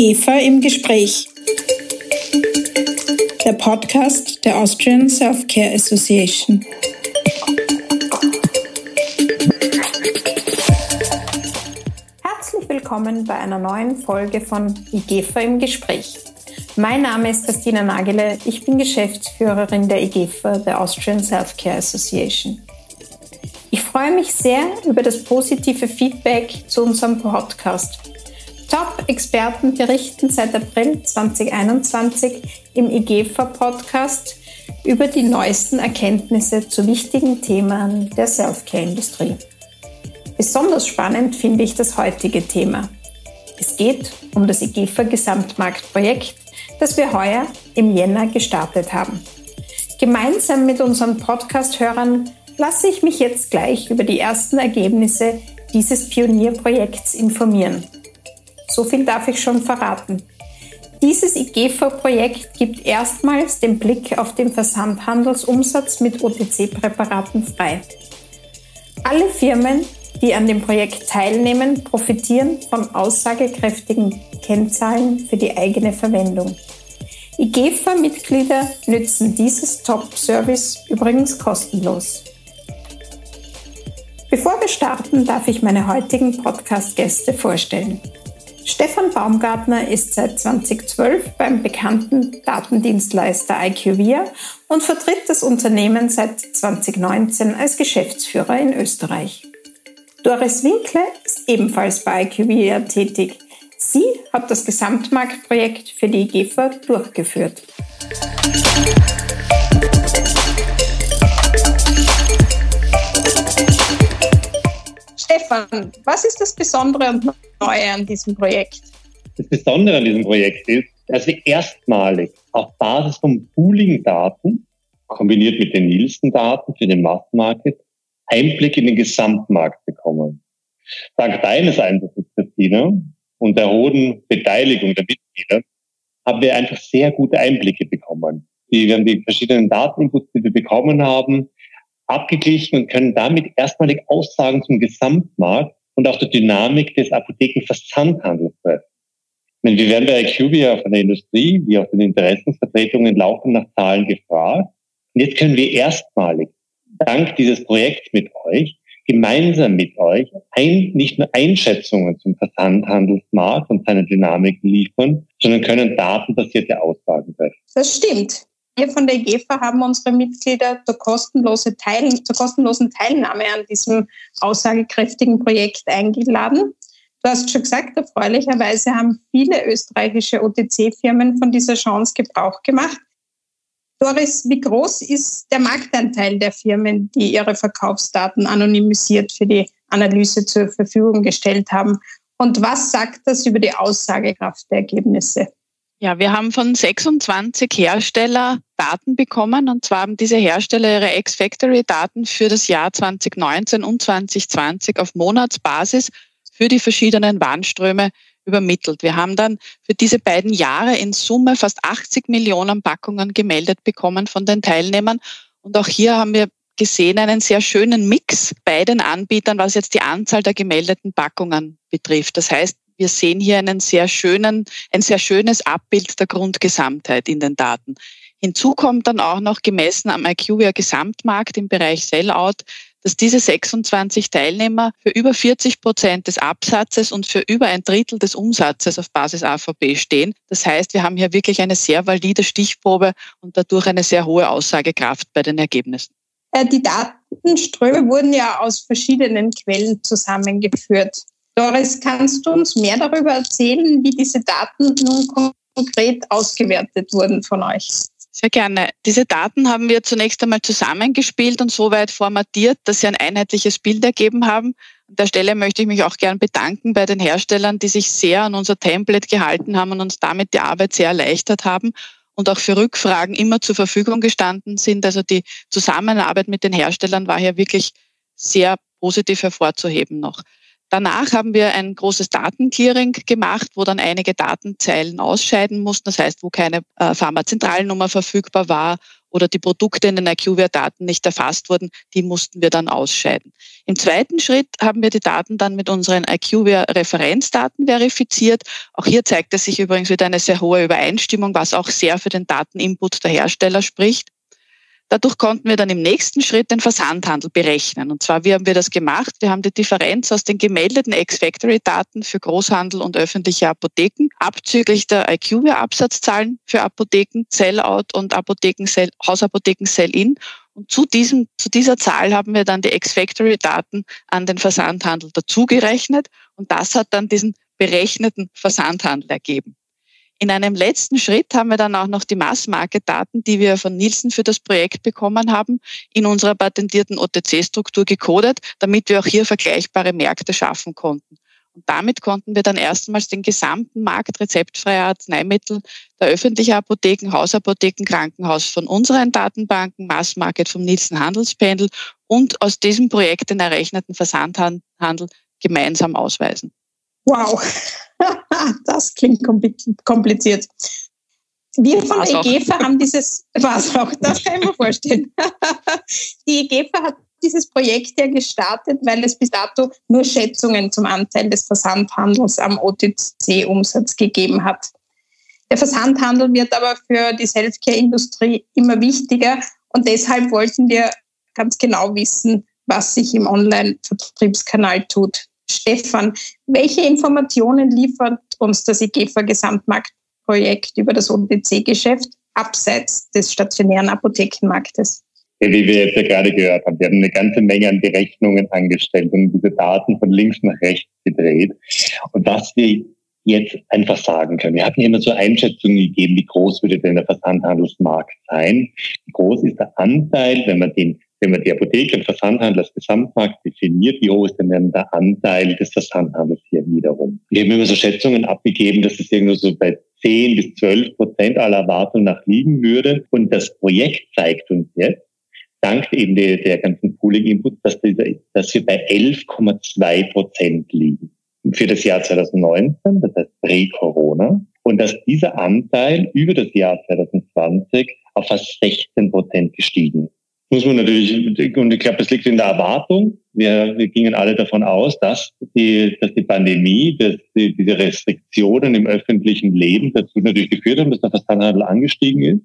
IGEFA im Gespräch. Der Podcast der Austrian Self-Care Association. Herzlich willkommen bei einer neuen Folge von IGEFA im Gespräch. Mein Name ist Christina Nagele, ich bin Geschäftsführerin der IGEFA, der Austrian Self-Care Association. Ich freue mich sehr über das positive Feedback zu unserem Podcast. Top-Experten berichten seit April 2021 im IGEFA-Podcast über die neuesten Erkenntnisse zu wichtigen Themen der Self-Care-Industrie. Besonders spannend finde ich das heutige Thema. Es geht um das IGEFA-Gesamtmarktprojekt, das wir heuer im Jänner gestartet haben. Gemeinsam mit unseren Podcast-Hörern lasse ich mich jetzt gleich über die ersten Ergebnisse dieses Pionierprojekts informieren. So viel darf ich schon verraten. Dieses IGEFA-Projekt gibt erstmals den Blick auf den Versandhandelsumsatz mit OTC-Präparaten frei. Alle Firmen, die an dem Projekt teilnehmen, profitieren von aussagekräftigen Kennzahlen für die eigene Verwendung. IGEFA-Mitglieder nützen dieses Top-Service übrigens kostenlos. Bevor wir starten, darf ich meine heutigen Podcast-Gäste vorstellen. Stefan Baumgartner ist seit 2012 beim bekannten Datendienstleister IQVIA und vertritt das Unternehmen seit 2019 als Geschäftsführer in Österreich. Doris Winkle ist ebenfalls bei IQVIA tätig. Sie hat das Gesamtmarktprojekt für die IGEFA durchgeführt. Stefan, was ist das Besondere und Neue an diesem Projekt? Das Besondere an diesem Projekt ist, dass wir erstmalig auf Basis von Pooling-Daten, kombiniert mit den Nielsen-Daten für den Mass-Market, Einblick in den Gesamtmarkt bekommen. Dank deines Einsatzes, Christina, und der hohen Beteiligung der Mitglieder haben wir einfach sehr gute Einblicke bekommen. Wir haben die verschiedenen Dateninputs, die wir bekommen haben, abgeglichen und können damit erstmalig Aussagen zum Gesamtmarkt und auch der Dynamik des Apothekenversandhandels treffen. Meine, wir werden bei IQVIA von der Industrie wie auch den Interessensvertretungen laufend nach Zahlen gefragt. Und jetzt können wir erstmalig dank dieses Projekts mit euch gemeinsam mit euch ein, nicht nur Einschätzungen zum Versandhandelsmarkt und seiner Dynamik liefern, sondern können datenbasierte Aussagen treffen. Das stimmt. Wir von der GEFA haben unsere Mitglieder zur, kostenlose Teil zur kostenlosen Teilnahme an diesem aussagekräftigen Projekt eingeladen. Du hast schon gesagt, erfreulicherweise haben viele österreichische OTC-Firmen von dieser Chance Gebrauch gemacht. Doris, wie groß ist der Marktanteil der Firmen, die ihre Verkaufsdaten anonymisiert für die Analyse zur Verfügung gestellt haben? Und was sagt das über die Aussagekraft der Ergebnisse? Ja, wir haben von 26 Hersteller Daten bekommen und zwar haben diese Hersteller ihre Ex-Factory-Daten für das Jahr 2019 und 2020 auf Monatsbasis für die verschiedenen Warnströme übermittelt. Wir haben dann für diese beiden Jahre in Summe fast 80 Millionen Packungen gemeldet bekommen von den Teilnehmern und auch hier haben wir gesehen einen sehr schönen Mix bei den Anbietern, was jetzt die Anzahl der gemeldeten Packungen betrifft. Das heißt, wir sehen hier einen sehr schönen, ein sehr schönes Abbild der Grundgesamtheit in den Daten. Hinzu kommt dann auch noch gemessen am IQVIA Gesamtmarkt im Bereich Sellout, dass diese 26 Teilnehmer für über 40 Prozent des Absatzes und für über ein Drittel des Umsatzes auf Basis AVP stehen. Das heißt, wir haben hier wirklich eine sehr valide Stichprobe und dadurch eine sehr hohe Aussagekraft bei den Ergebnissen. Äh, die Datenströme wurden ja aus verschiedenen Quellen zusammengeführt. Doris, kannst du uns mehr darüber erzählen, wie diese Daten nun konkret ausgewertet wurden von euch? Sehr gerne. Diese Daten haben wir zunächst einmal zusammengespielt und so weit formatiert, dass sie ein einheitliches Bild ergeben haben. An der Stelle möchte ich mich auch gern bedanken bei den Herstellern, die sich sehr an unser Template gehalten haben und uns damit die Arbeit sehr erleichtert haben und auch für Rückfragen immer zur Verfügung gestanden sind. Also die Zusammenarbeit mit den Herstellern war hier wirklich sehr positiv hervorzuheben noch. Danach haben wir ein großes Datenclearing gemacht, wo dann einige Datenzeilen ausscheiden mussten. Das heißt, wo keine äh, Pharmazentralnummer verfügbar war oder die Produkte in den IQVIA-Daten nicht erfasst wurden, die mussten wir dann ausscheiden. Im zweiten Schritt haben wir die Daten dann mit unseren IQVIA-Referenzdaten verifiziert. Auch hier zeigte sich übrigens wieder eine sehr hohe Übereinstimmung, was auch sehr für den Dateninput der Hersteller spricht. Dadurch konnten wir dann im nächsten Schritt den Versandhandel berechnen. Und zwar, wie haben wir das gemacht? Wir haben die Differenz aus den gemeldeten Ex-Factory-Daten für Großhandel und öffentliche Apotheken abzüglich der IQVIA-Absatzzahlen für Apotheken, Sellout und Apotheken, Sell, Hausapotheken Sell-In. Und zu, diesem, zu dieser Zahl haben wir dann die Ex-Factory-Daten an den Versandhandel dazugerechnet. Und das hat dann diesen berechneten Versandhandel ergeben. In einem letzten Schritt haben wir dann auch noch die Mass-Market-Daten, die wir von Nielsen für das Projekt bekommen haben, in unserer patentierten OTC-Struktur gecodet, damit wir auch hier vergleichbare Märkte schaffen konnten. Und damit konnten wir dann erstmals den gesamten Markt rezeptfreier Arzneimittel der öffentlichen Apotheken, Hausapotheken, Krankenhaus von unseren Datenbanken, Mass-Market vom Nielsen Handelspendel und aus diesem Projekt den errechneten Versandhandel gemeinsam ausweisen. Wow, das klingt kompliziert. Wir von der EGFA haben dieses, was auch, das kann ich mir vorstellen. Die EGFA hat dieses Projekt ja gestartet, weil es bis dato nur Schätzungen zum Anteil des Versandhandels am OTC-Umsatz gegeben hat. Der Versandhandel wird aber für die Selfcare-Industrie immer wichtiger und deshalb wollten wir ganz genau wissen, was sich im Online-Vertriebskanal tut. Stefan, welche Informationen liefert uns das IGEFA Gesamtmarktprojekt über das OTC-Geschäft abseits des stationären Apothekenmarktes? Wie wir jetzt ja gerade gehört haben, wir haben eine ganze Menge an Berechnungen angestellt und diese Daten von links nach rechts gedreht. Und was wir jetzt einfach sagen können. Wir hatten immer so Einschätzungen gegeben, wie groß würde denn der Versandhandelsmarkt sein? Wie groß ist der Anteil, wenn man den wenn man die Apotheke und Versandhandel als Gesamtmarkt definiert, wie hoch ist denn der Anteil des Versandhandels hier wiederum? Wir haben immer so Schätzungen abgegeben, dass es irgendwo so bei 10 bis 12 Prozent aller Erwartungen nach liegen würde. Und das Projekt zeigt uns jetzt, dank eben der, der ganzen Pooling-Inputs, dass, dass wir bei 11,2 Prozent liegen für das Jahr 2019, das heißt pre-Corona. Und dass dieser Anteil über das Jahr 2020 auf fast 16 Prozent gestiegen ist muss man natürlich, und ich glaube, das liegt in der Erwartung. Wir, wir gingen alle davon aus, dass die, dass die Pandemie, dass die, diese Restriktionen im öffentlichen Leben dazu natürlich geführt haben, dass der Versandhandel angestiegen ist.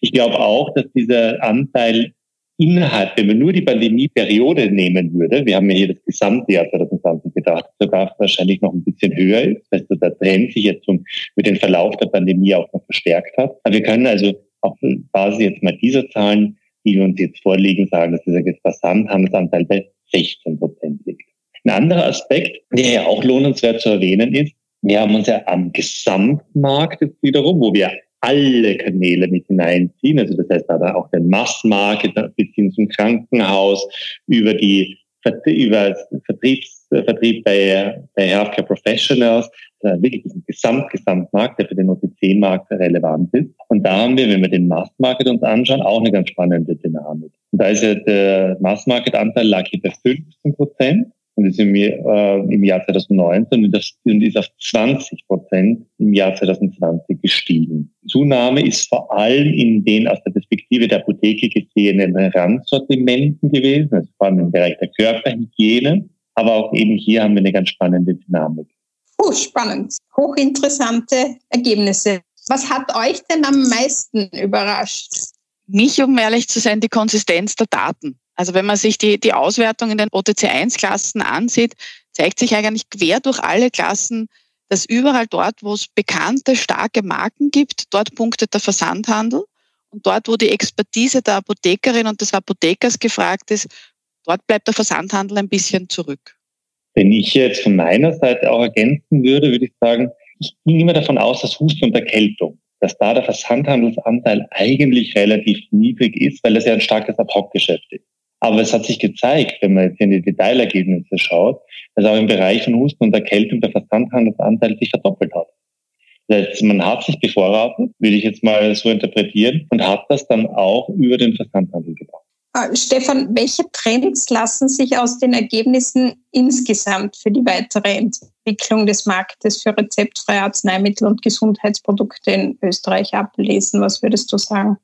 Ich glaube auch, dass dieser Anteil innerhalb, wenn man nur die Pandemieperiode nehmen würde, wir haben ja hier das gesamte Jahr 2020 gedacht, sogar wahrscheinlich noch ein bisschen höher ist, dass der Trend sich jetzt zum, mit dem Verlauf der Pandemie auch noch verstärkt hat. Aber wir können also auf Basis jetzt mal dieser Zahlen die uns jetzt vorliegen, sagen, dass dieser Versandhandelsanteil bei 16 Prozent liegt. Ein anderer Aspekt, der ja auch lohnenswert zu erwähnen ist, wir haben uns ja am Gesamtmarkt jetzt wiederum, wo wir alle Kanäle mit hineinziehen, also das heißt aber auch den Massmarket bis hin zum Krankenhaus, über die über Vertriebs, Vertrieb bei, bei Healthcare Professionals, äh, wirklich diesen Gesamt, Gesamtmarkt, der für den OTC-Markt relevant ist. Und da haben wir, wenn wir den Mass-Market uns anschauen, auch eine ganz spannende Dynamik. Und da ist ja der Mass-Market-Anteil lag hier bei 15 Prozent und ist im, äh, im Jahr 2019 und, das, und ist auf 20 Prozent im Jahr 2020 gestiegen. Zunahme ist vor allem in den aus der Perspektive der Apotheke gesehenen Randsortimenten gewesen, also vor allem im Bereich der Körperhygiene. Aber auch eben hier haben wir eine ganz spannende Dynamik. Oh, spannend. Hochinteressante Ergebnisse. Was hat euch denn am meisten überrascht? Mich, um ehrlich zu sein, die Konsistenz der Daten. Also wenn man sich die, die Auswertung in den OTC1-Klassen ansieht, zeigt sich eigentlich quer durch alle Klassen, dass überall dort, wo es bekannte, starke Marken gibt, dort punktet der Versandhandel. Und dort, wo die Expertise der Apothekerin und des Apothekers gefragt ist, dort bleibt der Versandhandel ein bisschen zurück. Wenn ich jetzt von meiner Seite auch ergänzen würde, würde ich sagen, ich ging immer davon aus, dass Husten und Erkältung, dass da der Versandhandelsanteil eigentlich relativ niedrig ist, weil das ja ein starkes Ad-Hoc-Geschäft ist. Aber es hat sich gezeigt, wenn man jetzt in die Detailergebnisse schaut, dass auch im Bereich von Husten und Erkältung der Versandhandelsanteil sich verdoppelt hat. Das heißt, man hat sich bevorratet, würde ich jetzt mal so interpretieren, und hat das dann auch über den Versandhandel gebracht. Ah, Stefan, welche Trends lassen sich aus den Ergebnissen insgesamt für die weitere Entwicklung des Marktes für rezeptfreie Arzneimittel und Gesundheitsprodukte in Österreich ablesen? Was würdest du sagen?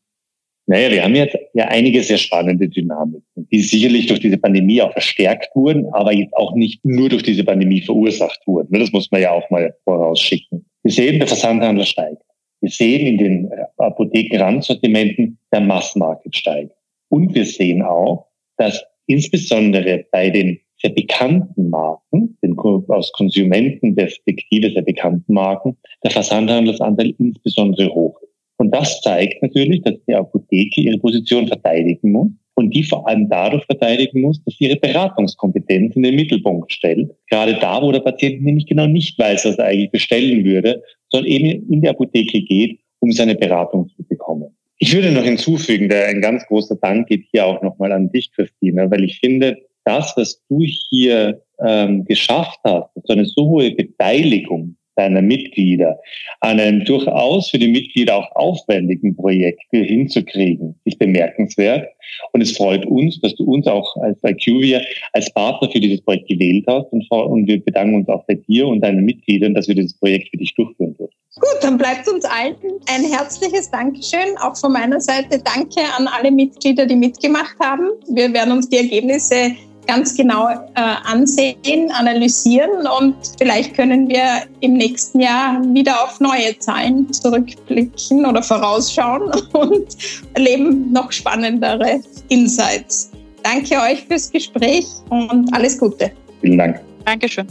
Naja, wir haben jetzt ja einige sehr spannende Dynamiken, die sicherlich durch diese Pandemie auch verstärkt wurden, aber jetzt auch nicht nur durch diese Pandemie verursacht wurden. Das muss man ja auch mal vorausschicken. Wir sehen, der Versandhandel steigt. Wir sehen in den äh, Apothekenrandsortimenten, der Massmarket steigt. Und wir sehen auch, dass insbesondere bei den sehr bekannten Marken, den aus Konsumentenperspektive sehr bekannten Marken, der Versandhandelsanteil insbesondere hoch ist. Und das zeigt natürlich, dass die Apotheke ihre Position verteidigen muss und die vor allem dadurch verteidigen muss, dass sie ihre Beratungskompetenz in den Mittelpunkt stellt. Gerade da, wo der Patient nämlich genau nicht weiß, was er eigentlich bestellen würde, sondern eben in die Apotheke geht, um seine Beratung zu bekommen. Ich würde noch hinzufügen, der ein ganz großer Dank geht hier auch nochmal an dich, Christina, weil ich finde, das, was du hier ähm, geschafft hast, so eine so hohe Beteiligung deiner Mitglieder an einem durchaus für die Mitglieder auch aufwendigen Projekt hinzukriegen, ist bemerkenswert. Und es freut uns, dass du uns auch als IQVIA als Partner für dieses Projekt gewählt hast. Und, und wir bedanken uns auch bei dir und deinen Mitgliedern, dass wir dieses Projekt für dich durchführen dürfen. Gut, dann bleibt uns allen ein herzliches Dankeschön. Auch von meiner Seite danke an alle Mitglieder, die mitgemacht haben. Wir werden uns die Ergebnisse ganz genau äh, ansehen, analysieren und vielleicht können wir im nächsten Jahr wieder auf neue Zahlen zurückblicken oder vorausschauen und erleben noch spannendere Insights. Danke euch fürs Gespräch und alles Gute. Vielen Dank. Dankeschön.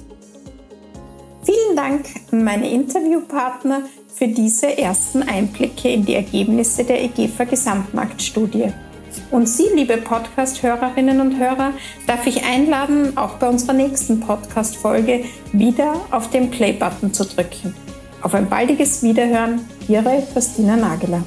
Vielen Dank an meine Interviewpartner für diese ersten Einblicke in die Ergebnisse der EGFA Gesamtmarktstudie. Und Sie, liebe Podcast-Hörerinnen und Hörer, darf ich einladen, auch bei unserer nächsten Podcast-Folge wieder auf den Play-Button zu drücken. Auf ein baldiges Wiederhören, Ihre Christina Nageler.